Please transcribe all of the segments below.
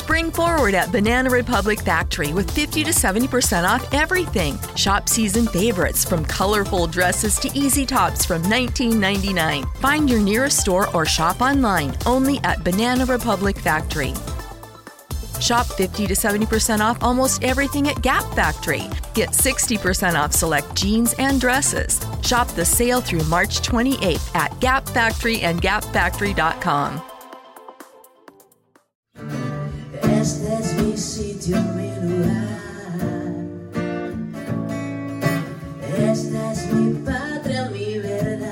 Spring forward at Banana Republic Factory with 50 to 70% off everything. Shop season favorites from colorful dresses to easy tops from $19.99. Find your nearest store or shop online only at Banana Republic Factory. Shop 50 to 70% off almost everything at Gap Factory. Get 60% off select jeans and dresses. Shop the sale through March 28th at Gap Factory and gapfactory.com. mi lugar. Esta es mi patria, mi verdad.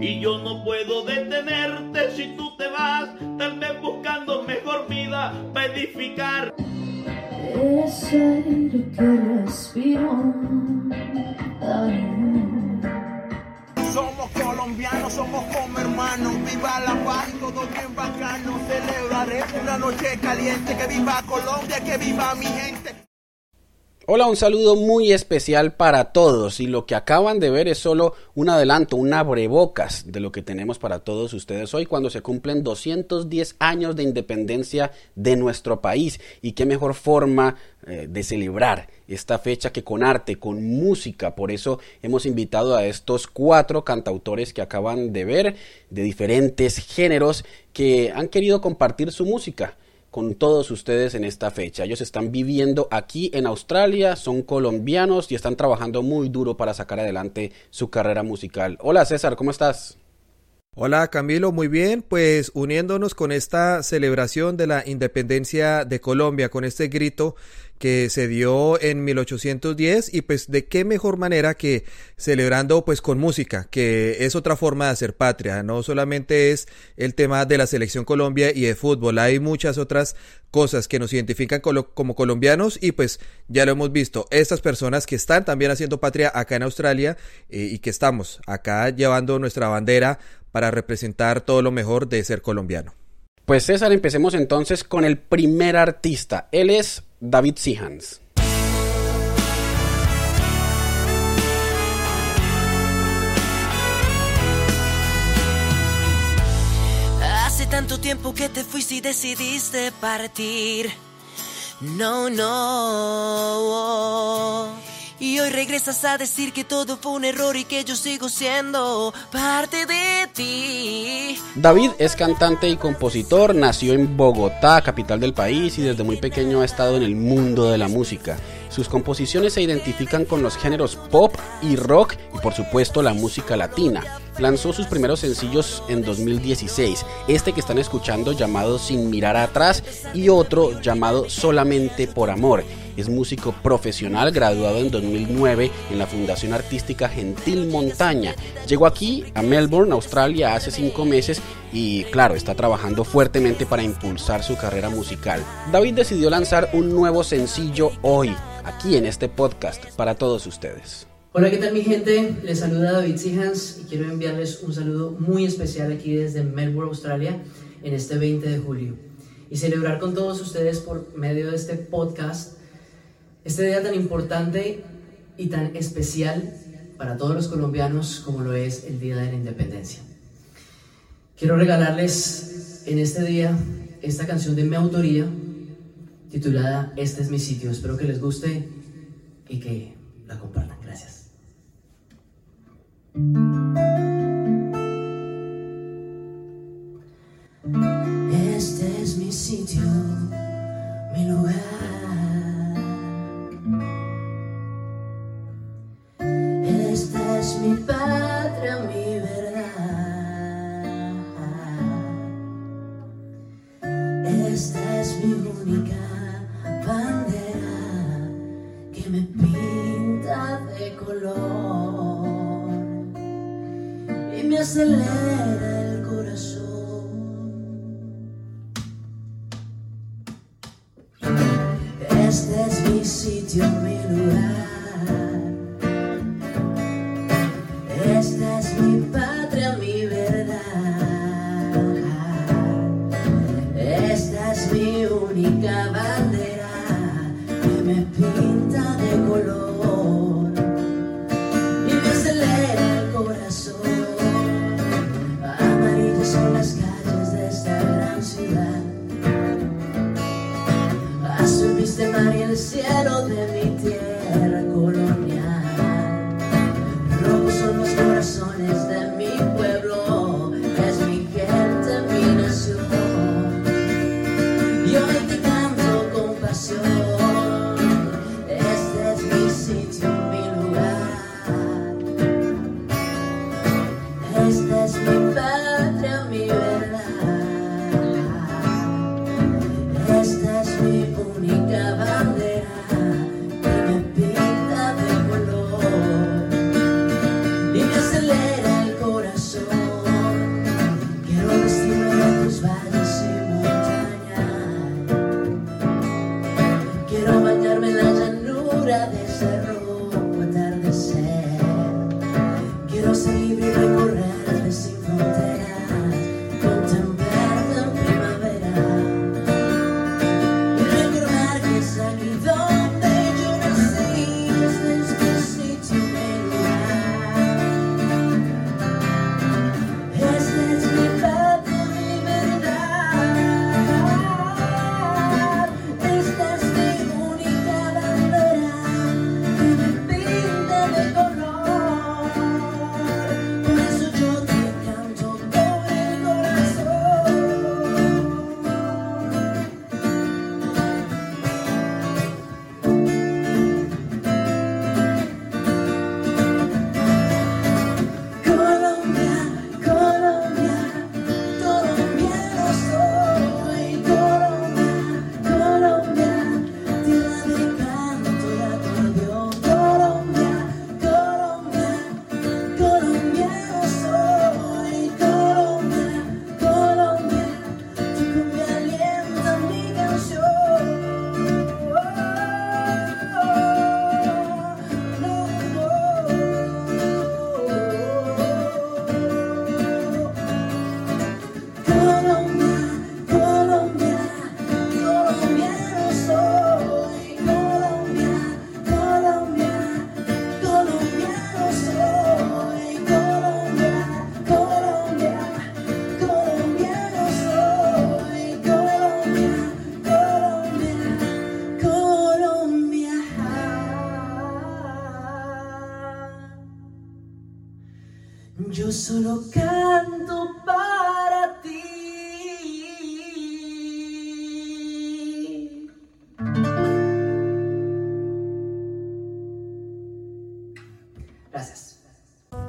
Y yo no puedo detenerte si tú te vas, tal vez buscando mejor vida para edificar. Es aire que respiro. Ay. Somos colombianos, somos como hermanos. Viva la paz y todo bien bacano. Celebraré una noche caliente. Que viva Colombia, que viva mi gente. Hola, un saludo muy especial para todos y lo que acaban de ver es solo un adelanto, un abrebocas de lo que tenemos para todos ustedes hoy cuando se cumplen 210 años de independencia de nuestro país. Y qué mejor forma eh, de celebrar esta fecha que con arte, con música, por eso hemos invitado a estos cuatro cantautores que acaban de ver de diferentes géneros que han querido compartir su música con todos ustedes en esta fecha. Ellos están viviendo aquí en Australia, son colombianos y están trabajando muy duro para sacar adelante su carrera musical. Hola César, ¿cómo estás? Hola Camilo, muy bien, pues uniéndonos con esta celebración de la independencia de Colombia, con este grito que se dio en 1810 y pues de qué mejor manera que celebrando pues con música, que es otra forma de hacer patria, no solamente es el tema de la selección Colombia y de fútbol, hay muchas otras cosas que nos identifican como colombianos y pues ya lo hemos visto, estas personas que están también haciendo patria acá en Australia eh, y que estamos acá llevando nuestra bandera para representar todo lo mejor de ser colombiano. Pues César, empecemos entonces con el primer artista. Él es David Sihans. Hace tanto tiempo que te fuiste y decidiste partir. No, no. Y hoy regresas a decir que todo fue un error y que yo sigo siendo parte de ti. David es cantante y compositor, nació en Bogotá, capital del país, y desde muy pequeño ha estado en el mundo de la música. Sus composiciones se identifican con los géneros pop y rock y por supuesto la música latina. Lanzó sus primeros sencillos en 2016, este que están escuchando llamado Sin mirar atrás y otro llamado Solamente por amor. Es músico profesional graduado en 2009 en la Fundación Artística Gentil Montaña. Llegó aquí a Melbourne, Australia, hace cinco meses y claro, está trabajando fuertemente para impulsar su carrera musical. David decidió lanzar un nuevo sencillo hoy, aquí en este podcast, para todos ustedes. Hola, ¿qué tal mi gente? Les saluda David Sihans y quiero enviarles un saludo muy especial aquí desde Melbourne, Australia, en este 20 de julio. Y celebrar con todos ustedes por medio de este podcast este día tan importante y tan especial para todos los colombianos como lo es el Día de la Independencia. Quiero regalarles en este día esta canción de mi autoría titulada Este es mi sitio. Espero que les guste y que la compartan. Gracias. Esta es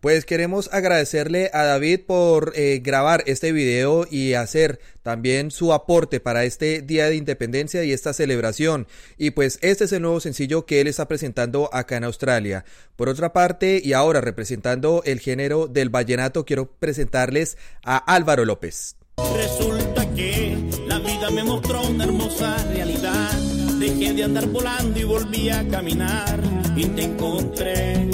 Pues queremos agradecerle a David por eh, grabar este video y hacer también su aporte para este Día de Independencia y esta celebración. Y pues este es el nuevo sencillo que él está presentando acá en Australia. Por otra parte, y ahora representando el género del vallenato, quiero presentarles a Álvaro López. Resulta que la vida me mostró una hermosa realidad. Dejé de andar volando y volví a caminar y te encontré.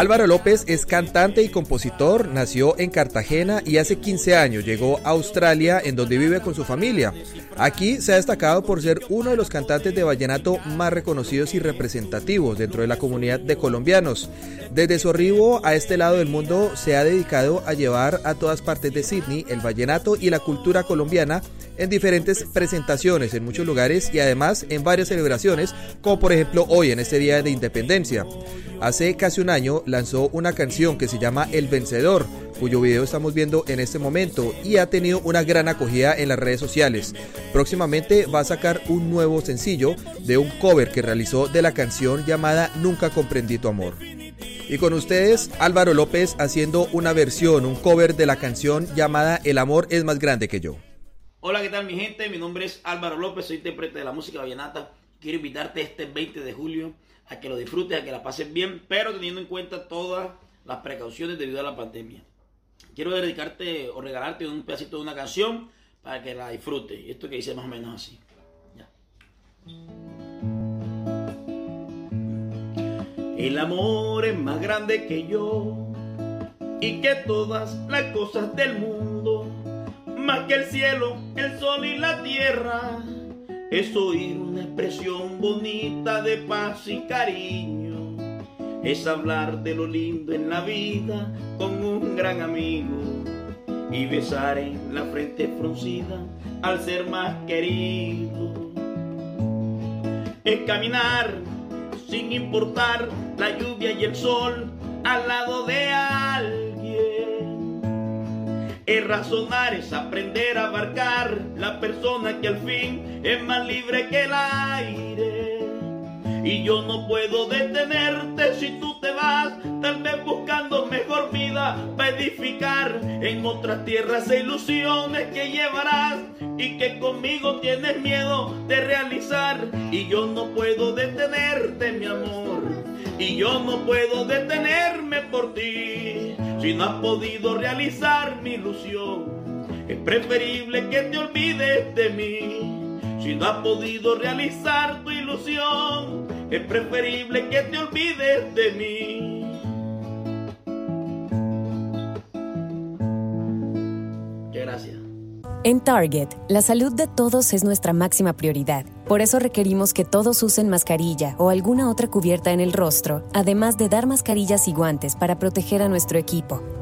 Álvaro López es cantante y compositor, nació en Cartagena y hace 15 años llegó a Australia en donde vive con su familia. Aquí se ha destacado por ser uno de los cantantes de vallenato más reconocidos y representativos dentro de la comunidad de colombianos. Desde su arribo a este lado del mundo se ha dedicado a llevar a todas partes de Sydney el vallenato y la cultura colombiana en diferentes presentaciones en muchos lugares y además en varias celebraciones, como por ejemplo hoy en este Día de Independencia. Hace casi un año lanzó una canción que se llama El Vencedor, cuyo video estamos viendo en este momento y ha tenido una gran acogida en las redes sociales. Próximamente va a sacar un nuevo sencillo de un cover que realizó de la canción llamada Nunca comprendí tu amor. Y con ustedes Álvaro López haciendo una versión, un cover de la canción llamada El amor es más grande que yo. Hola, ¿qué tal mi gente? Mi nombre es Álvaro López, soy intérprete de la música vallenata. Quiero invitarte este 20 de julio a que lo disfrutes, a que la pases bien, pero teniendo en cuenta todas las precauciones debido a la pandemia. Quiero dedicarte o regalarte un pedacito de una canción para que la disfrutes. Esto que dice más o menos así. El amor es más grande que yo y que todas las cosas del mundo, más que el cielo, el sol y la tierra, es oír una expresión bonita de paz y cariño, es hablar de lo lindo en la vida con un gran amigo y besar en la frente fruncida al ser más querido. Es caminar sin importar la lluvia y el sol al lado de alguien. Es razonar, es aprender a abarcar la persona que al fin es más libre que el aire. Y yo no puedo detenerte si tú te vas, tal vez buscando mejor vida para edificar en otras tierras e ilusiones que llevarás y que conmigo tienes miedo de realizar. Y yo no puedo detenerte, mi amor. Y yo no puedo detenerme por ti si no has podido realizar mi ilusión. Es preferible que te olvides de mí. Si no has podido realizar tu ilusión, es preferible que te olvides de mí. Gracias. En Target, la salud de todos es nuestra máxima prioridad. Por eso requerimos que todos usen mascarilla o alguna otra cubierta en el rostro, además de dar mascarillas y guantes para proteger a nuestro equipo.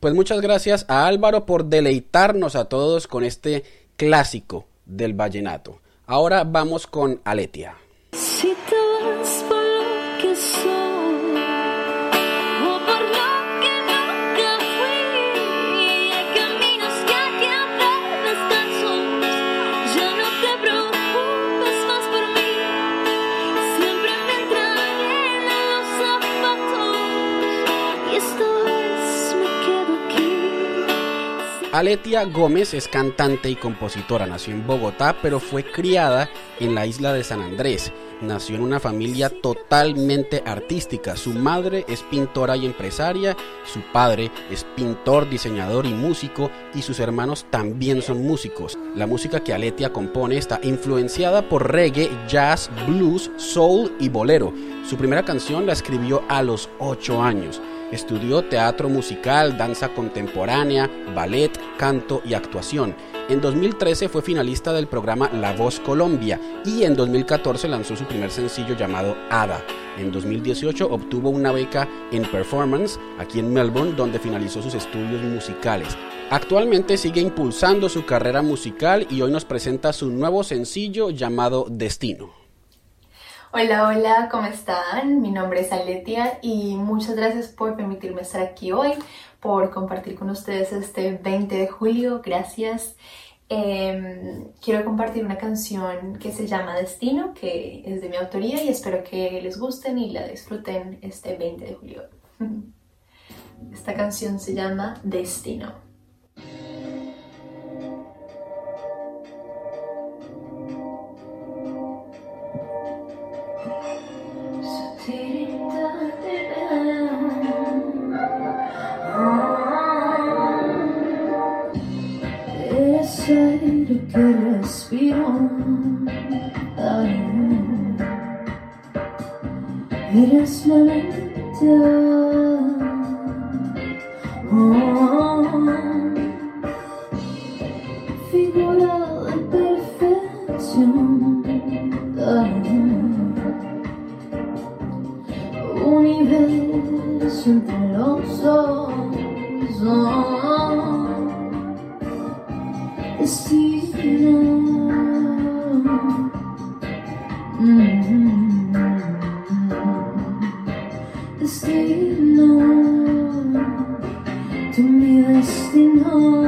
Pues muchas gracias a Álvaro por deleitarnos a todos con este clásico del vallenato. Ahora vamos con Aletia. Aletia Gómez es cantante y compositora. Nació en Bogotá, pero fue criada en la isla de San Andrés. Nació en una familia totalmente artística. Su madre es pintora y empresaria, su padre es pintor, diseñador y músico, y sus hermanos también son músicos. La música que Aletia compone está influenciada por reggae, jazz, blues, soul y bolero. Su primera canción la escribió a los 8 años. Estudió teatro musical, danza contemporánea, ballet, canto y actuación. En 2013 fue finalista del programa La Voz Colombia y en 2014 lanzó su primer sencillo llamado Ada. En 2018 obtuvo una beca en performance aquí en Melbourne donde finalizó sus estudios musicales. Actualmente sigue impulsando su carrera musical y hoy nos presenta su nuevo sencillo llamado Destino. Hola, hola, ¿cómo están? Mi nombre es Aletia y muchas gracias por permitirme estar aquí hoy, por compartir con ustedes este 20 de julio. Gracias. Em, quiero compartir una canción que se llama Destino, que es de mi autoría y espero que les gusten y la disfruten este 20 de julio. Esta canción se llama Destino. La. Oh, figura perfección. Ah, universo entre los. Oh. Mi destino,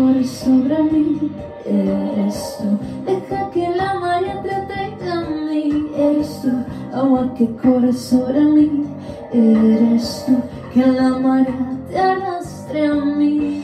Corre sobre mí, eres tú. Deja que la marea trate de mí, eres tú. Agua que corre sobre mí, eres tú. Que la marea te arrastre a mí.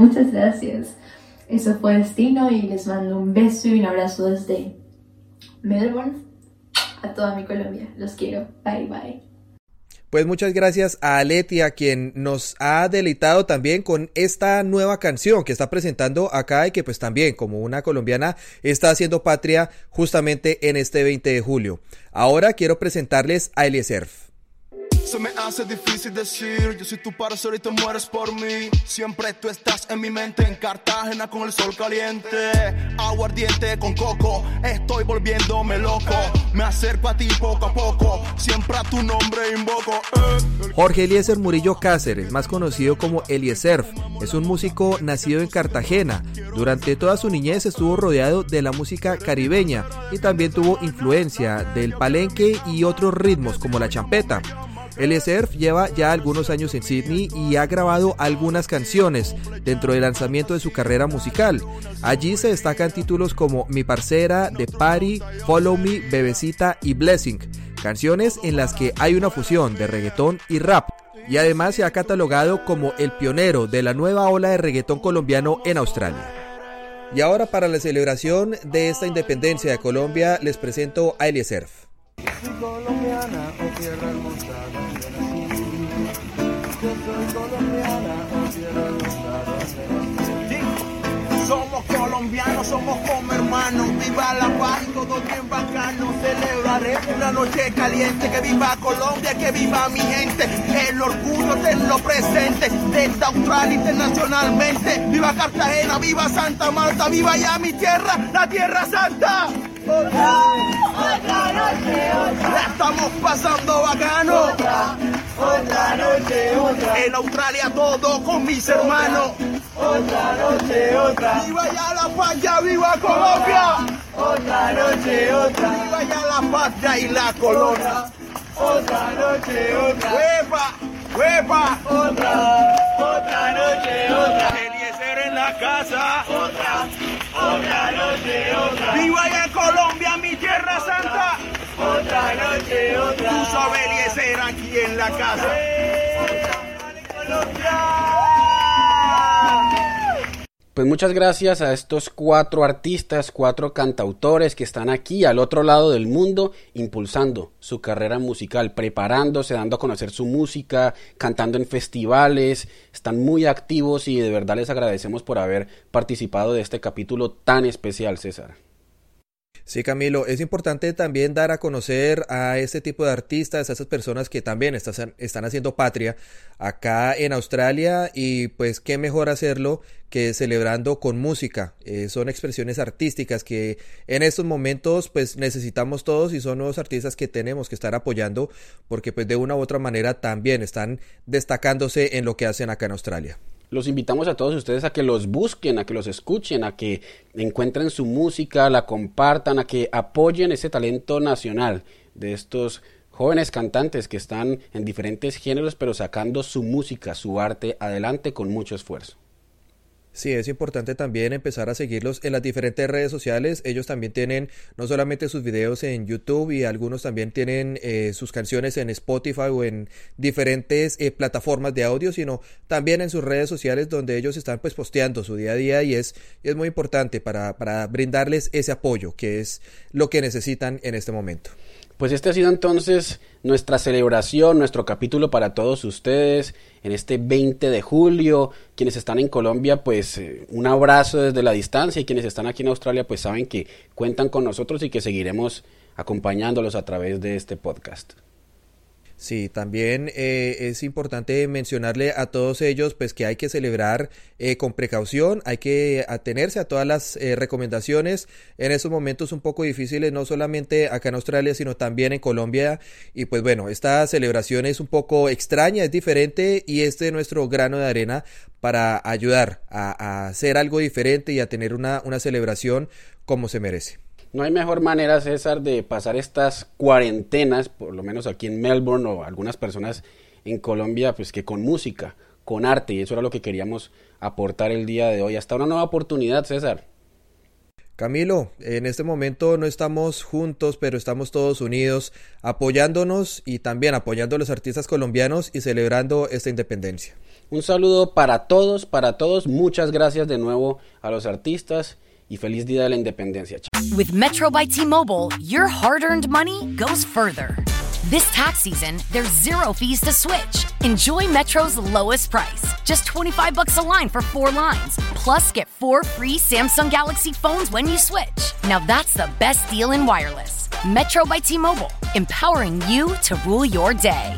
Muchas gracias. Eso fue Destino y les mando un beso y un abrazo desde Melbourne a toda mi Colombia. Los quiero. Bye bye. Pues muchas gracias a Aletia, quien nos ha deleitado también con esta nueva canción que está presentando acá y que pues también como una colombiana está haciendo patria justamente en este 20 de julio. Ahora quiero presentarles a Eliezer. Se me hace difícil decir, yo soy tu parcero y te mueres por mí. Siempre tú estás en mi mente, en Cartagena con el sol caliente. Aguardiente con coco, estoy volviéndome loco. Me acerco a ti poco a poco, siempre a tu nombre invoco. eh. Jorge Eliezer Murillo Cáceres, más conocido como Eliezer, es un músico nacido en Cartagena. Durante toda su niñez estuvo rodeado de la música caribeña y también tuvo influencia del palenque y otros ritmos como la champeta. Eliezer lleva ya algunos años en Sydney y ha grabado algunas canciones dentro del lanzamiento de su carrera musical. Allí se destacan títulos como Mi Parcera, The Party, Follow Me, Bebecita y Blessing, canciones en las que hay una fusión de reggaetón y rap. Y además se ha catalogado como el pionero de la nueva ola de reggaetón colombiano en Australia. Y ahora para la celebración de esta independencia de Colombia les presento a Eliezer. Colombiana. Somos colombianos, somos como hermanos, viva la paz y todo bien bacano. Celebraré una noche caliente, que viva Colombia, que viva mi gente. El orgullo de lo presente, desde Australia internacionalmente. Viva Cartagena, viva Santa Marta, viva ya mi tierra, la tierra santa. Otra noche, otra. La estamos pasando bacano. Otra, otra noche, otra. En Australia todo con mis hermanos. Otra noche, otra. Viva ya la patria, viva Colombia. Otra noche, otra. Viva ya la patria y la colonia. otra noche, otra. ¡Huepa! ¡Huepa! Otra, otra noche, otra. Eliezer en la casa. Otra Otra noche, otra. Puso Eliezer aquí en la casa. Pues muchas gracias a estos cuatro artistas, cuatro cantautores que están aquí al otro lado del mundo impulsando su carrera musical, preparándose, dando a conocer su música, cantando en festivales, están muy activos y de verdad les agradecemos por haber participado de este capítulo tan especial, César. Sí, Camilo, es importante también dar a conocer a este tipo de artistas, a esas personas que también están, están haciendo patria acá en Australia y pues qué mejor hacerlo que celebrando con música. Eh, son expresiones artísticas que en estos momentos pues necesitamos todos y son nuevos artistas que tenemos que estar apoyando porque pues de una u otra manera también están destacándose en lo que hacen acá en Australia. Los invitamos a todos ustedes a que los busquen, a que los escuchen, a que encuentren su música, la compartan, a que apoyen ese talento nacional de estos jóvenes cantantes que están en diferentes géneros pero sacando su música, su arte adelante con mucho esfuerzo. Sí, es importante también empezar a seguirlos en las diferentes redes sociales. Ellos también tienen no solamente sus videos en YouTube y algunos también tienen eh, sus canciones en Spotify o en diferentes eh, plataformas de audio, sino también en sus redes sociales donde ellos están pues posteando su día a día y es, es muy importante para, para brindarles ese apoyo que es lo que necesitan en este momento. Pues este ha sido entonces nuestra celebración, nuestro capítulo para todos ustedes en este 20 de julio. Quienes están en Colombia, pues eh, un abrazo desde la distancia y quienes están aquí en Australia, pues saben que cuentan con nosotros y que seguiremos acompañándolos a través de este podcast. Sí, también eh, es importante mencionarle a todos ellos pues que hay que celebrar eh, con precaución, hay que atenerse a todas las eh, recomendaciones en esos momentos un poco difíciles, no solamente acá en Australia, sino también en Colombia. Y pues bueno, esta celebración es un poco extraña, es diferente y este es nuestro grano de arena para ayudar a, a hacer algo diferente y a tener una, una celebración como se merece. No hay mejor manera, César, de pasar estas cuarentenas, por lo menos aquí en Melbourne o algunas personas en Colombia, pues que con música, con arte, y eso era lo que queríamos aportar el día de hoy. Hasta una nueva oportunidad, César. Camilo, en este momento no estamos juntos, pero estamos todos unidos, apoyándonos y también apoyando a los artistas colombianos y celebrando esta independencia. Un saludo para todos, para todos. Muchas gracias de nuevo a los artistas y feliz Día de la Independencia. With Metro by T-Mobile, your hard-earned money goes further. This tax season, there's zero fees to switch. Enjoy Metro's lowest price, just 25 bucks a line for 4 lines. Plus get 4 free Samsung Galaxy phones when you switch. Now that's the best deal in wireless. Metro by T-Mobile, empowering you to rule your day.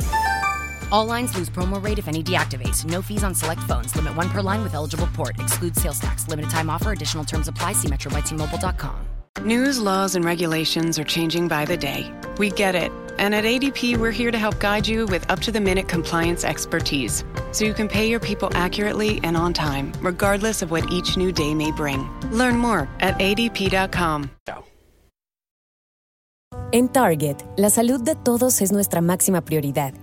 All lines lose promo rate if any deactivates. No fees on select phones. Limit one per line with eligible port. Excludes sales tax. Limited time offer. Additional terms apply. See metrobytmobile.com. News, laws, and regulations are changing by the day. We get it. And at ADP, we're here to help guide you with up to the minute compliance expertise so you can pay your people accurately and on time, regardless of what each new day may bring. Learn more at adp.com. En Target, la salud de todos es nuestra máxima prioridad.